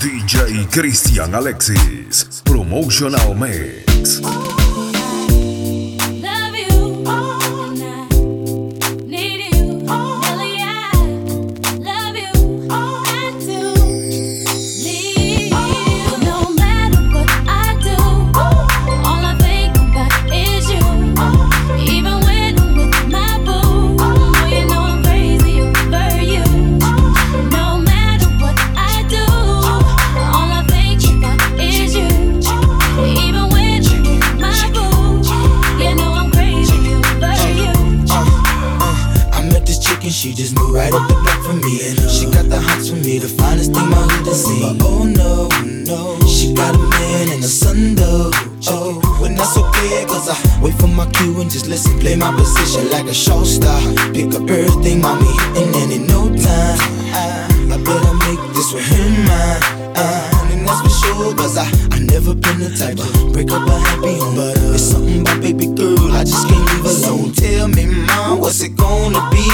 DJ Cristian Alexis, Promotional Mix.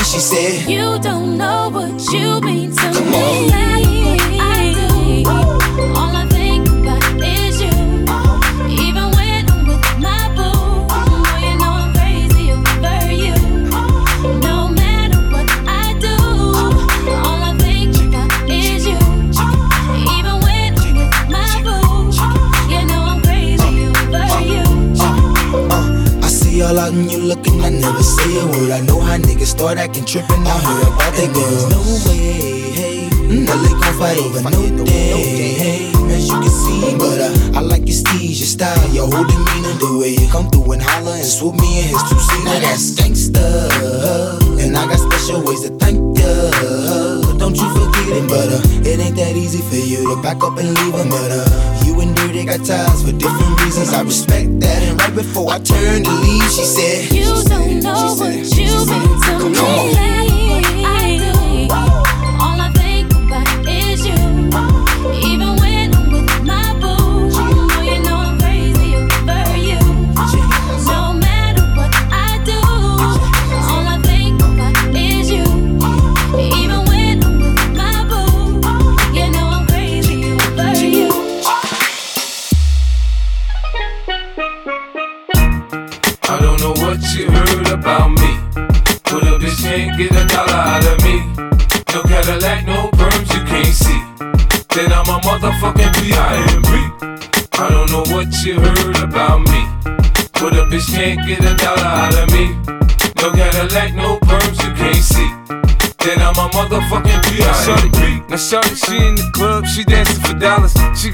She said, You don't know what you mean word. I know how niggas start acting trippin'. I heard about that girl. No way, hey. Mm, they gon' fight over no day, hey. As you can see, but uh, I like your steez, your style, your whole demeanor, the way you come through and holler and swoop me in his two seat. Now that's gangsta, and I got special ways to thank ya. Don't you forget it, but uh, it ain't that easy for you to back up and leave him. But and Dirty got ties for different reasons. I respect that. And right before I turned to leave, she said, You don't know what you've been to Come me. on. I do.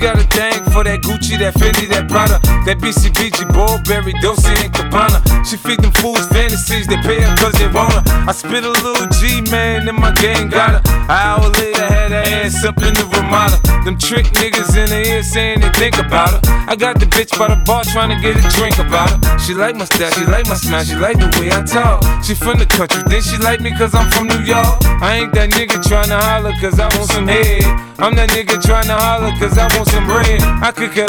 Got a thing Gucci, that Fendi, that Prada, that BCBG, Burberry, Dolce and Gabbana. She feed them fools fantasies, they pay her cause they want her. I spit a little G, man, and my gang got her. An hour later, had her ass up in the Ramada. Them trick niggas in the ear saying they think about her. I got the bitch by the bar trying to get a drink about her. She like my style, she like my smile, she like the way I talk. She from the country, then she like me cause I'm from New York. I ain't that nigga tryna holler cause I want some head. I'm that nigga tryna holler cause I want some bread. I could care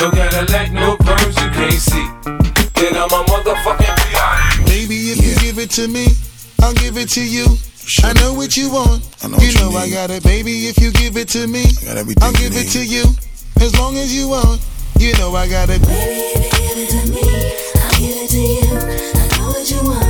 No Cadillac, no perms, you can't see. Then I'm a motherfucking P.I.M.P. Baby, if you give it to me, I'll give it to you. I know what you want. I know you what you know I got it, baby. If you give it to me, got I'll you give it to you. As long as you want, you know I got it. Baby, if you give it to me, I'll give it to you. I know what you want,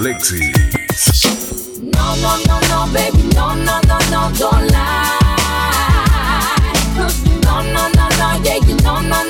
Alexis. No, no, no, no, baby, no, no, no, no, don't lie. No, no, no, no, yeah, you no, no, no,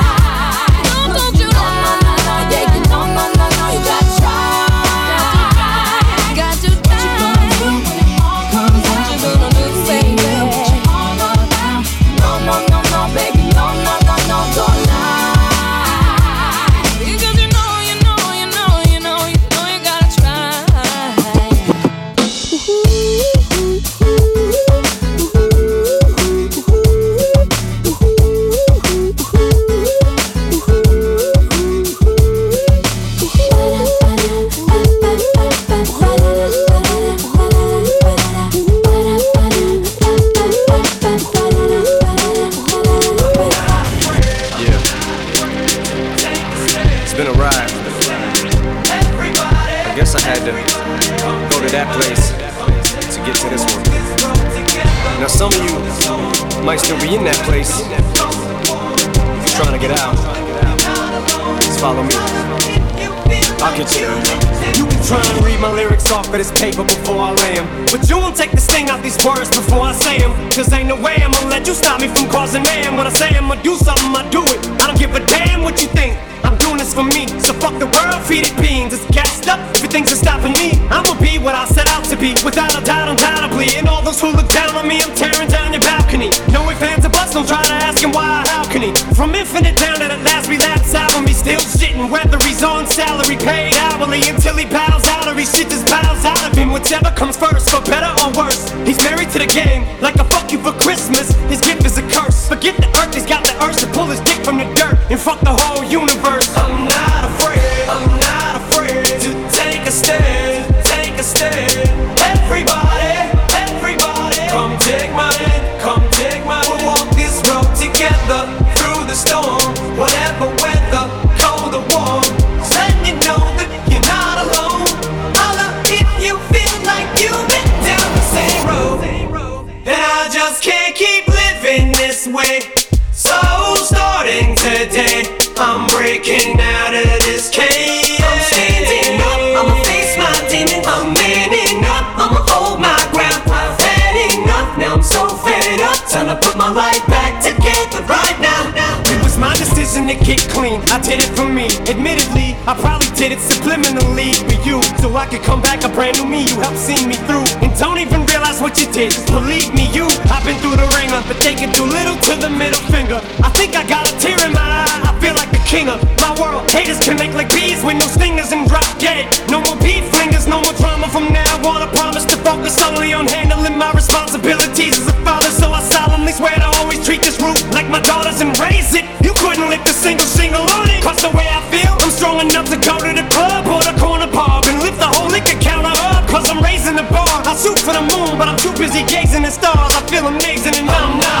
For me. So fuck the world, feed it beans. It's gassed up. Everything's a stopping me. I'ma be what I set out to be. Without a doubt, undoubtedly. And all those who look down on me, I'm tearing down your balcony. No ifs, ands, or buts, don't try to ask him why how can he. From infinite down to the last relapse album, he's still shitting. Whether he's on salary, paid hourly, until he bows out or he shit just bows out of him. Whichever comes first, for better or worse. He's married to the game, like a fuck you for Christmas. His gift is a curse. Forget the earth, he's got the urge to pull his dick from the dirt and fuck the whole life back together right now. It was my decision to get clean. I did it for me. Admittedly, I probably did it subliminally for you. So I could come back a brand new me. You helped see me through. And don't even realize what you did. believe me, you. I've been through the ringer, but they can do little to the middle finger. I think I got a tear in my eye. I feel like the king of my world. Haters can make like bees with no stingers and drop dead. No more beef flingers, no more drama from now on. I promise to focus solely on handling my responsibilities treat this roof like my daughters and raise it. You couldn't lift a single single on it. Cause the way I feel, I'm strong enough to go to the club or the corner pub and lift the whole liquor counter up. Cause I'm raising the bar. I shoot for the moon, but I'm too busy gazing at stars. I feel amazing and I'm not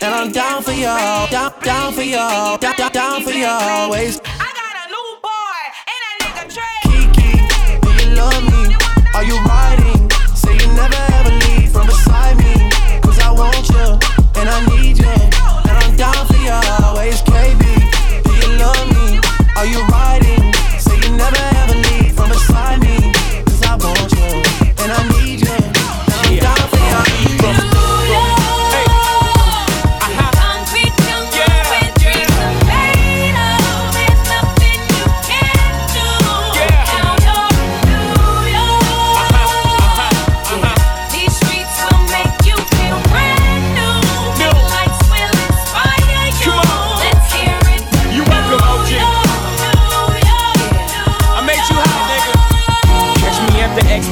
And I'm down for you, down, down for you, down, down, down for you always. I got a new boy and a nigga Trey. Kiki, do you love me? Are you riding? Say you never ever leave from beside me. Cause I want you, and I need you. And I'm down for you always, KB.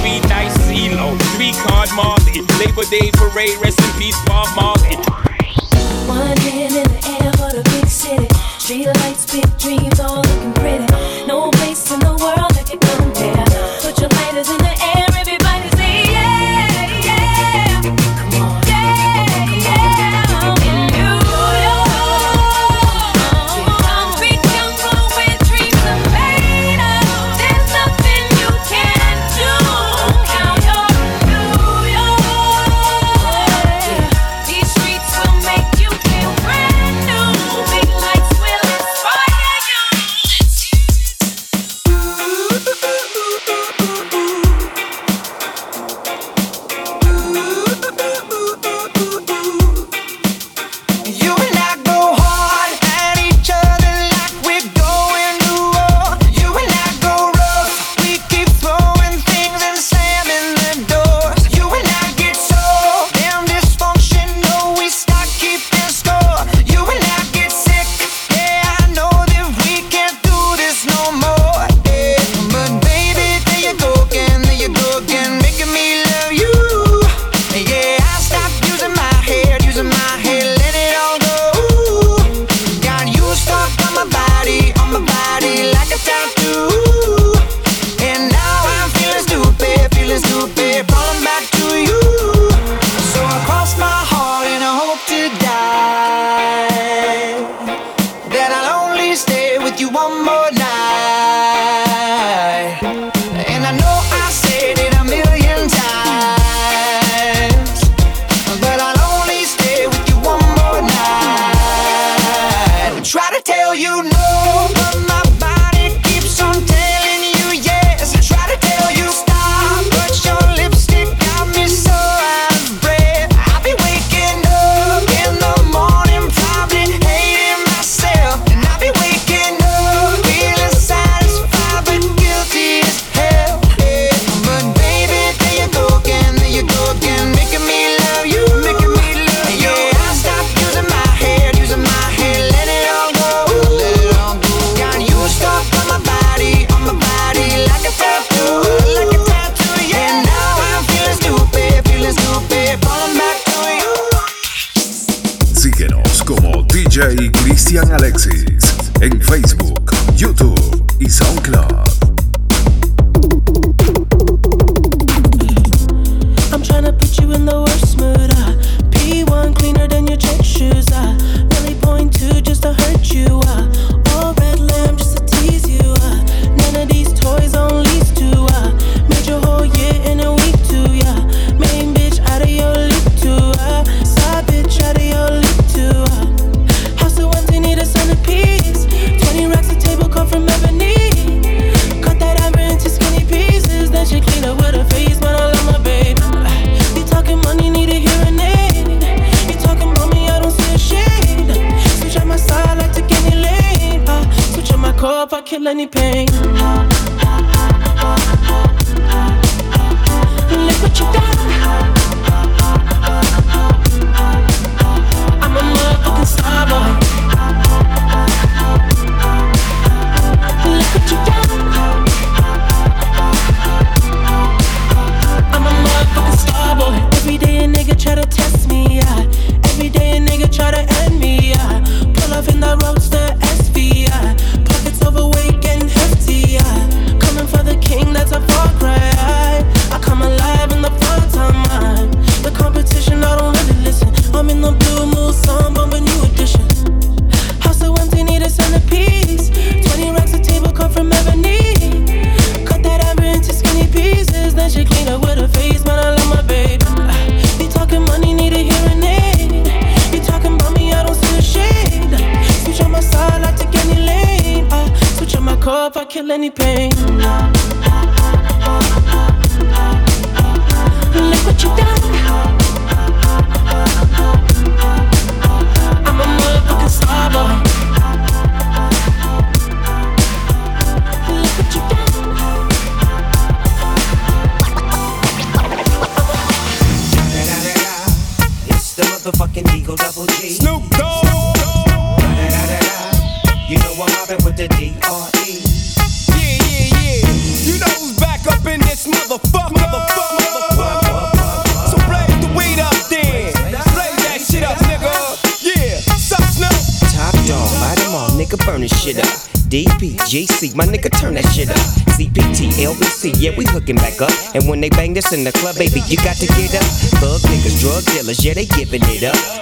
Three nights CeeLo, three card Marley. Labor Day parade, rest in peace, Bob Marley. One hand in the air for the big city. Street lights, big dreams, all looking pretty. No she clean up with her face, man. I love my baby. You talking money, need a. You me, I don't a shade. Switch on my side, I any lane. Uh, switch on my I kill any pain. DPGC, my nigga, turn that shit up. CPT, LBC, yeah, we hooking back up. And when they bang this in the club, baby, you got to get up. Thug niggas, drug dealers, yeah, they giving it up.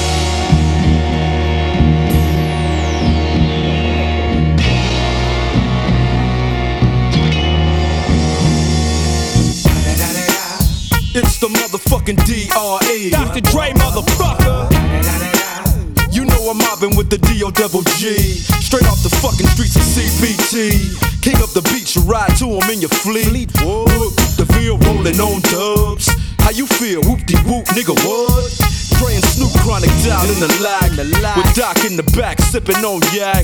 It's the motherfucking D.R.E. Dr. Dre, motherfucker. You know I'm mobbing with the D.O. Double G. Straight off the fucking streets of CPT. King up the beach, you ride to him in your fleet. Whoop, the feel rolling on dubs. How you feel? Whoop de whoop, nigga, what? Dre and Snoop Chronic down in the lag. With Doc in the back, sipping on yak.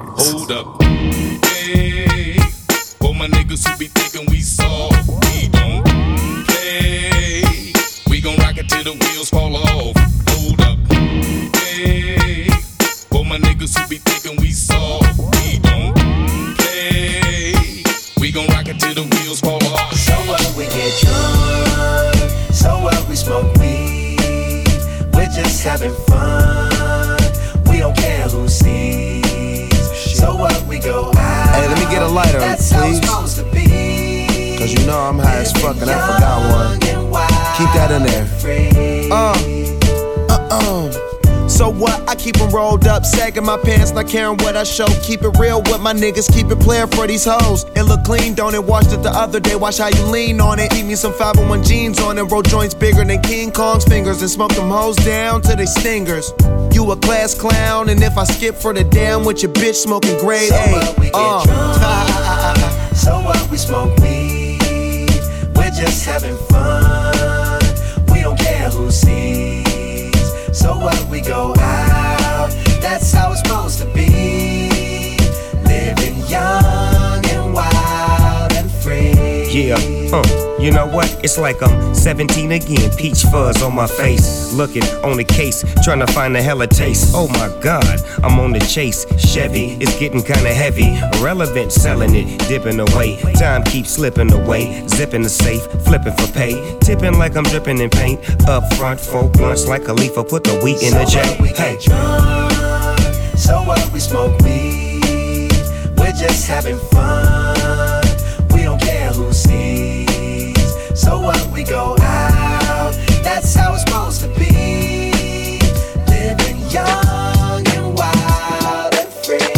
Hold up. Hey, for my niggas who be thinking we soft, we don't play. We gon' rock it till the wheels fall off. Hold up. Hey, for my niggas who be thinking we soft, we don't play. We gon' rock it till the wheels fall off. So what we get drunk, so what we smoke weed. We're just having fun. Get a lighter, please. supposed to be. Cause you know I'm high as fuck and I forgot one. Keep that in there. Uh. So what? I keep keep 'em rolled up, sagging my pants, not caring what I show. Keep it real with my niggas, keep it playing for these hoes. It look clean, don't it? Washed it the other day, watch how you lean on it. Eat me some 501 jeans on it, roll joints bigger than King Kong's fingers, and smoke them hoes down to they stingers. You a class clown, and if I skip for the damn with your bitch smoking grade So A. what, we get uh. drunk. So what, we smoke weed. We're just having fun. We don't care who sees. So what, we go out. That's how it's supposed to be. Living young Yeah, uh, you know what? It's like I'm 17 again, peach fuzz on my face. Looking on the case, trying to find a hella taste. Oh my god, I'm on the chase. Chevy, it's getting kinda heavy. Irrelevant, selling it, dipping away. Time keeps slipping away. Zipping the safe, flipping for pay. Tipping like I'm dripping in paint. Up front, four blunts like a leaf, put the wheat in the J. Hey. So what, we smoke weed. We're just having fun. So what, we go out. That's how it's supposed to be. Living young and wild and free.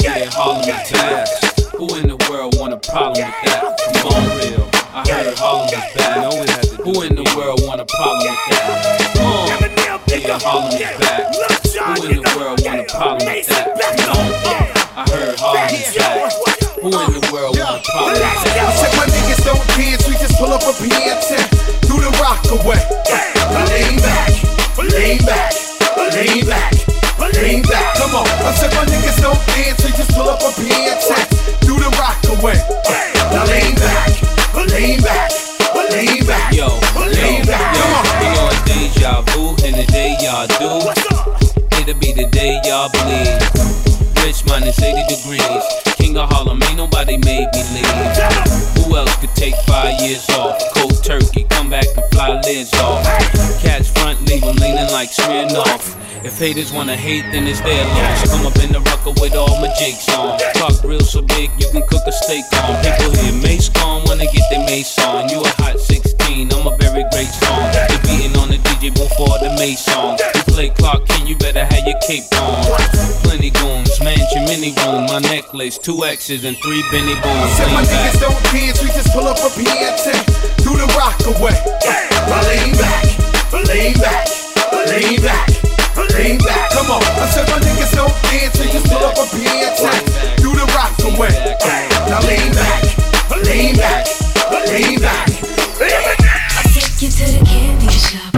Yeah, Harlem attack. Who in the world want a problem with that? Come on, real. I heard Harlem is bad. Who in the world want a problem with that? Come on. Yeah, Harlem is back. Problem I said my niggas don't dance, we just pull up a PN10 do the rock away. Lean back, lean back, lean back, lean back. Come on, I said my niggas don't dance, we just pull up a PN10 do the rock away. Lean back, lean back, lean back, Yo, lean yo, back. yo, Come on. we on deja vu, and the day y'all do, it'll be the day y'all bleed. Rich minus 80 degrees, king of Harlem, ain't nobody made me leave. Who else could take five years off? Cold turkey, come back and fly lids off. Catch front, leave 'em leaning like Smirnoff. If haters wanna hate, then it's their loss. Come up in the rucker with all my jigs on. Talk real so big, you can cook a steak on. People hear Mase gone, wanna get their mace on. You a hot 16, I'm a very great song. They beating on the DJ before the Mase song. You play Clark King, you better have your cape on. Plenty goons, mansion, mini room, my necklace, two X's and three Benny Booms. Said my back. niggas don't dance, we just pull up a PN10 do the rock away. Lean back, lean back, lean back, lean back. Come on, I said my niggas don't dance, we just pull up a PN10 do the rock away. Now lean back, lean back, lean back. You to the candy shop.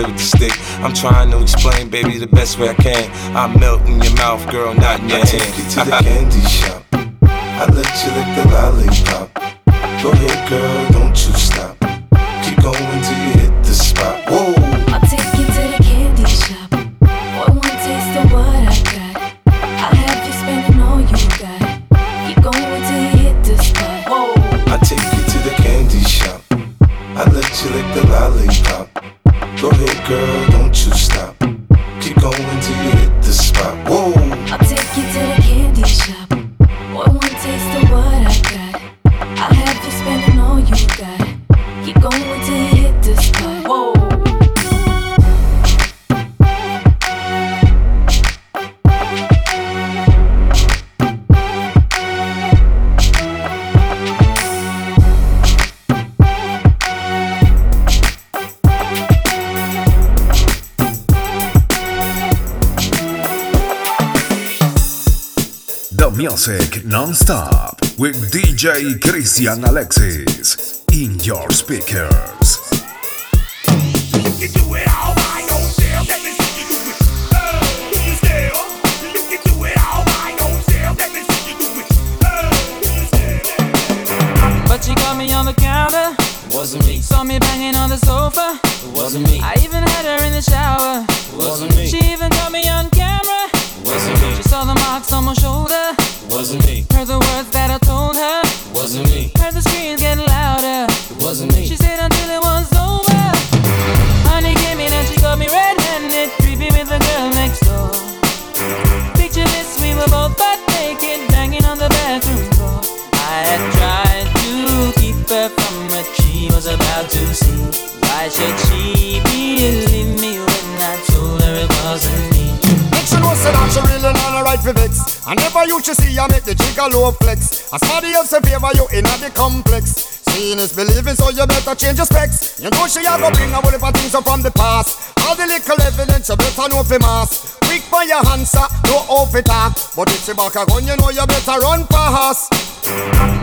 with the stick. I'm trying to explain, baby, the best way I can. I melt in your mouth, girl, not in your I hand. take you to the candy shop. I let you lick the lollipop. Go ahead, girl, girl, don't you stop. Keep going music non-stop with DJ Cristian Alexis in your speakers. But she caught me on the counter. Wasn't me. Saw me banging on the sofa. Wasn't me. I even she know say that she really not alright for vex. I never used to see her make the jigger low flex. As somebody else in favor you in the complex. Seeing is believing, so you better change your specs. You know she a go bring a whole heap of things up from the past. All the little evidence you better know for mass. Quick by your answer, no off it talk. But if she back a gun, you know you better run fast.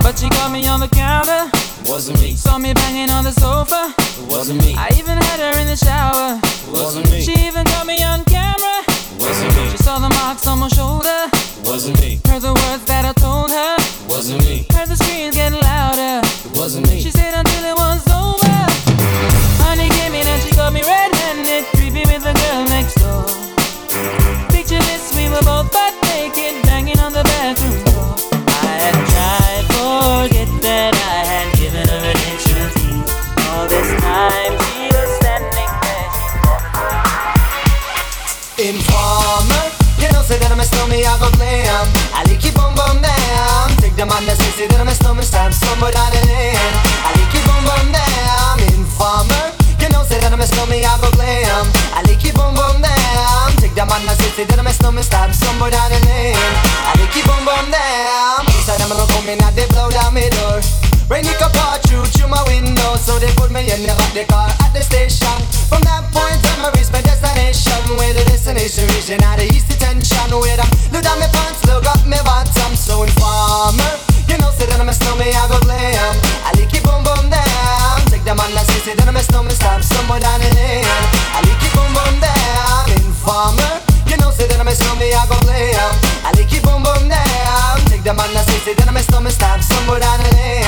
But she caught me on the counter. Wasn't me. Saw me banging on the sofa. Wasn't me. I even had her in the shower. Wasn't me. She even caught me on camera. Wasn't me. She saw the marks on my shoulder. Wasn't me. Heard the words that I told her. Wasn't me. Heard the screams getting louder. Wasn't me. She said until it was over. Honey came in and she got me red-handed, creepy with the girl next door. Picture this, we were both say that I'm a snowman, I go glam. I like you boom boom down. Take the man that say say that I'm a snowman, stamp somewhere down the lane. I like you boom boom down. Informer, you know say that I'm a snowman, I go glam. I like you boom boom down. Take the man that say say that I'm a snowman, stamp somewhere down the lane. I like you boom boom down. Inside I'm come in and they blow down my door. Rain it pour through through my window, so they put me in the back the car at the station. From that point on, I reached my destination. Where the destination region detention. Where I look down my pants, look up my bottom. So informer, you know, say that I'm a snowman, I go glam. I like it boom boom down. Take the man that say, say that I'm a snowman, stop somewhere down the lane. I like it boom boom down. Informer, you know, say that I'm a snowman, I go glam. I like it boom boom down. Take the man that say, say that I'm a snowman, stop somewhere down the lane.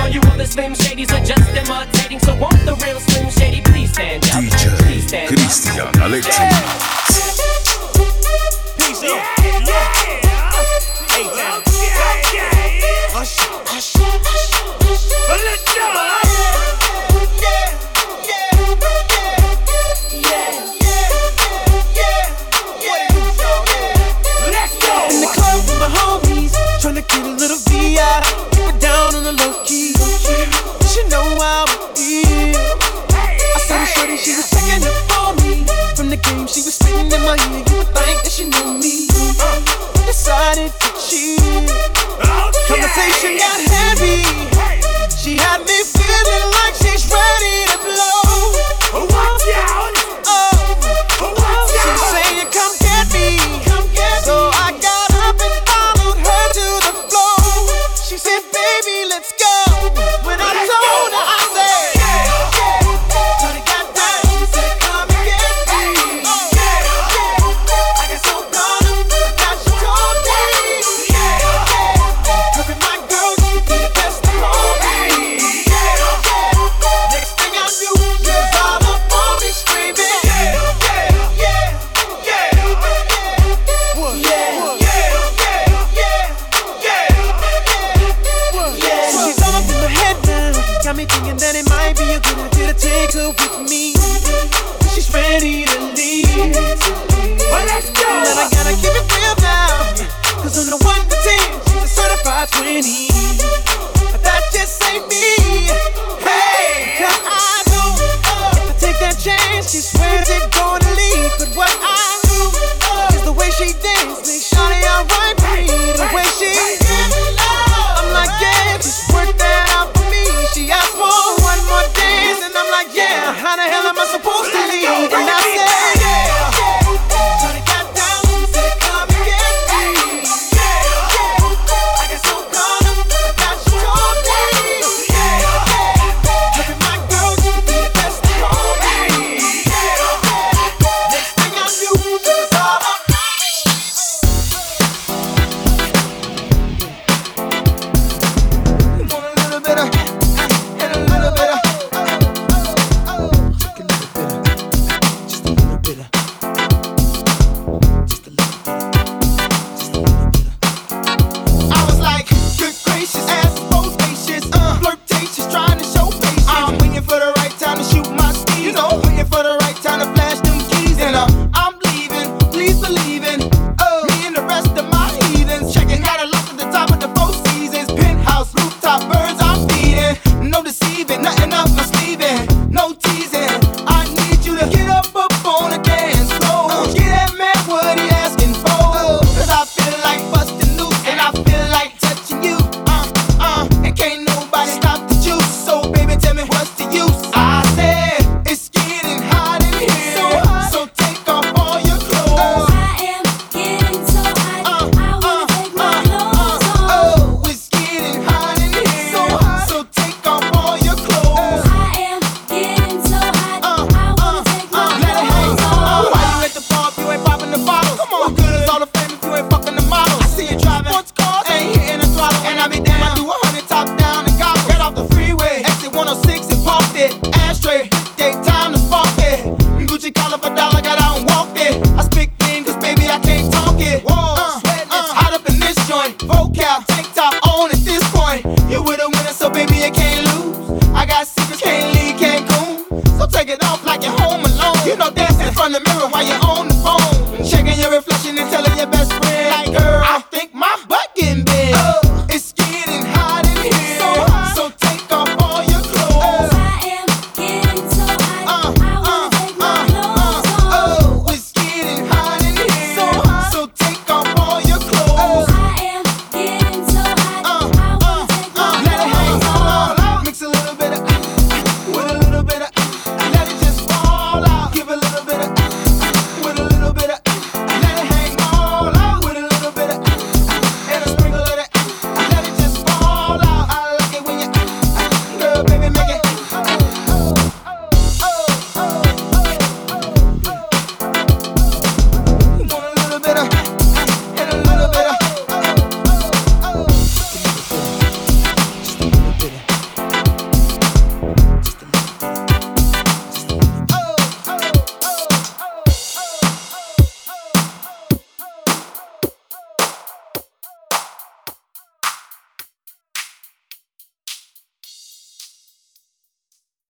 All you other Slim Shadys are just imitating. So won't the real Slim Shady please stand up? Please DJ stand up. Cristian Alexis. Uh, in the club with my homies, tryna get a little VI. Keep it down on the low certified 20. But that just ain't me. I know uh, if I take that chance, she swears it's gonna leave. But what I do uh, is the way she dance makes Shawty alright. The way she